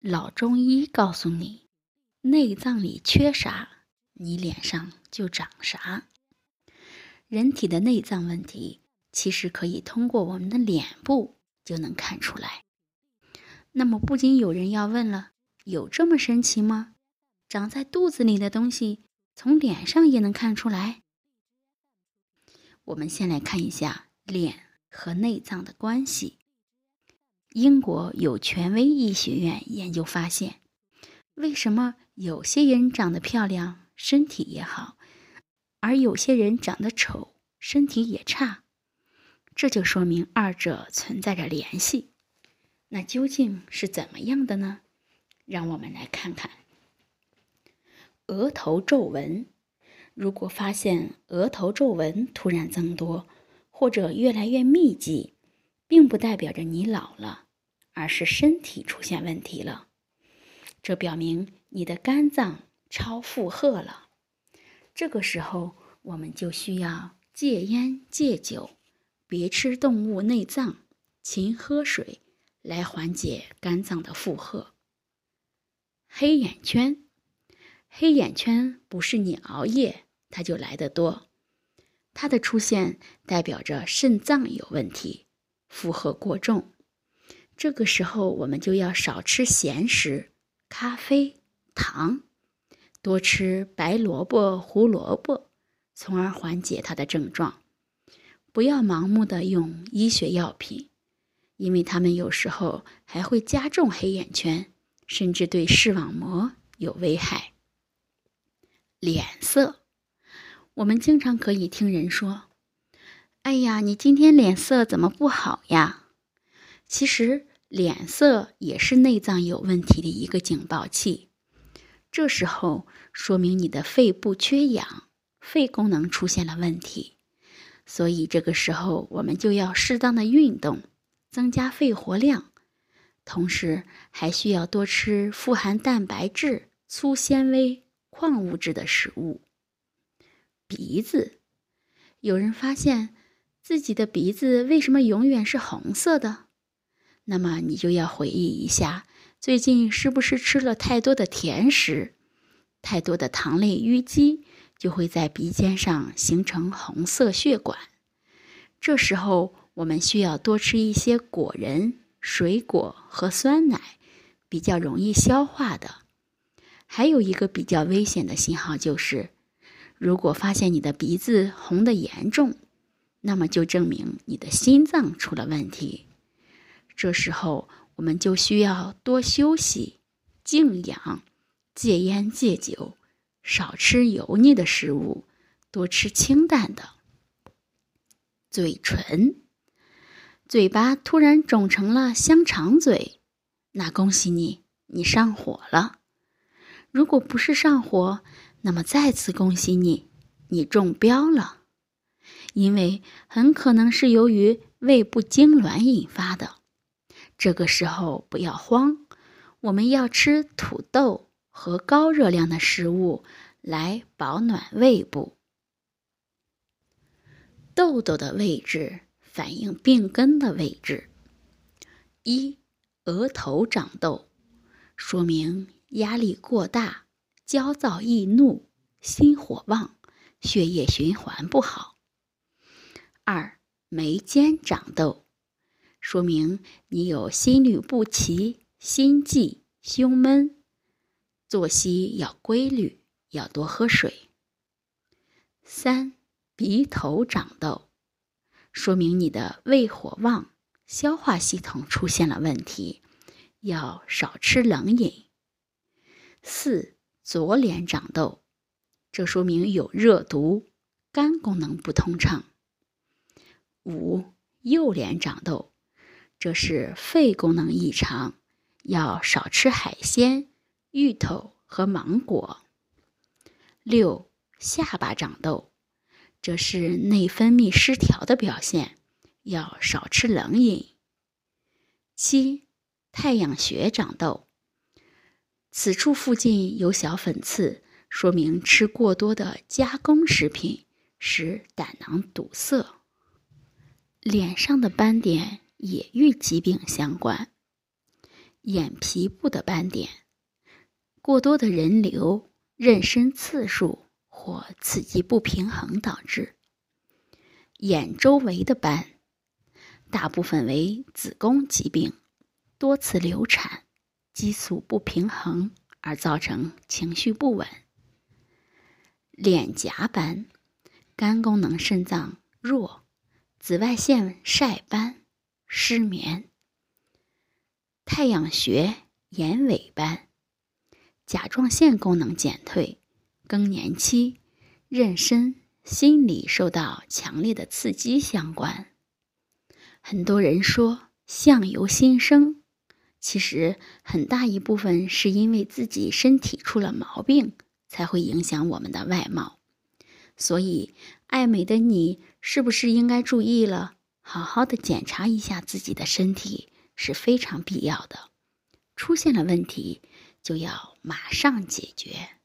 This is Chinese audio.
老中医告诉你，内脏里缺啥，你脸上就长啥。人体的内脏问题，其实可以通过我们的脸部就能看出来。那么，不禁有人要问了：有这么神奇吗？长在肚子里的东西，从脸上也能看出来？我们先来看一下脸和内脏的关系。英国有权威医学院研究发现，为什么有些人长得漂亮，身体也好，而有些人长得丑，身体也差？这就说明二者存在着联系。那究竟是怎么样的呢？让我们来看看。额头皱纹，如果发现额头皱纹突然增多，或者越来越密集。并不代表着你老了，而是身体出现问题了。这表明你的肝脏超负荷了。这个时候，我们就需要戒烟戒酒，别吃动物内脏，勤喝水，来缓解肝脏的负荷。黑眼圈，黑眼圈不是你熬夜它就来得多，它的出现代表着肾脏有问题。负荷过重，这个时候我们就要少吃咸食、咖啡、糖，多吃白萝卜、胡萝卜，从而缓解它的症状。不要盲目的用医学药品，因为它们有时候还会加重黑眼圈，甚至对视网膜有危害。脸色，我们经常可以听人说。哎呀，你今天脸色怎么不好呀？其实脸色也是内脏有问题的一个警报器，这时候说明你的肺部缺氧，肺功能出现了问题。所以这个时候我们就要适当的运动，增加肺活量，同时还需要多吃富含蛋白质、粗纤维、矿物质的食物。鼻子，有人发现。自己的鼻子为什么永远是红色的？那么你就要回忆一下，最近是不是吃了太多的甜食？太多的糖类淤积就会在鼻尖上形成红色血管。这时候我们需要多吃一些果仁、水果和酸奶，比较容易消化的。还有一个比较危险的信号就是，如果发现你的鼻子红的严重。那么就证明你的心脏出了问题，这时候我们就需要多休息、静养、戒烟戒酒，少吃油腻的食物，多吃清淡的。嘴唇，嘴巴突然肿成了香肠嘴，那恭喜你，你上火了。如果不是上火，那么再次恭喜你，你中标了。因为很可能是由于胃部痉挛引发的，这个时候不要慌，我们要吃土豆和高热量的食物来保暖胃部。痘痘的位置反映病根的位置。一，额头长痘，说明压力过大、焦躁易怒、心火旺、血液循环不好。二眉间长痘，说明你有心律不齐、心悸、胸闷，作息要规律，要多喝水。三鼻头长痘，说明你的胃火旺，消化系统出现了问题，要少吃冷饮。四左脸长痘，这说明有热毒，肝功能不通畅。五右脸长痘，这是肺功能异常，要少吃海鲜、芋头和芒果。六下巴长痘，这是内分泌失调的表现，要少吃冷饮。七太阳穴长痘，此处附近有小粉刺，说明吃过多的加工食品，使胆囊堵塞。脸上的斑点也与疾病相关。眼皮部的斑点，过多的人流、妊娠次数或刺激不平衡导致；眼周围的斑，大部分为子宫疾病、多次流产、激素不平衡而造成情绪不稳；脸颊斑，肝功能、肾脏弱、紫外线晒斑、失眠。太阳穴眼尾斑，甲状腺功能减退，更年期、妊娠、心理受到强烈的刺激相关。很多人说相由心生，其实很大一部分是因为自己身体出了毛病，才会影响我们的外貌。所以，爱美的你是不是应该注意了，好好的检查一下自己的身体？是非常必要的，出现了问题就要马上解决。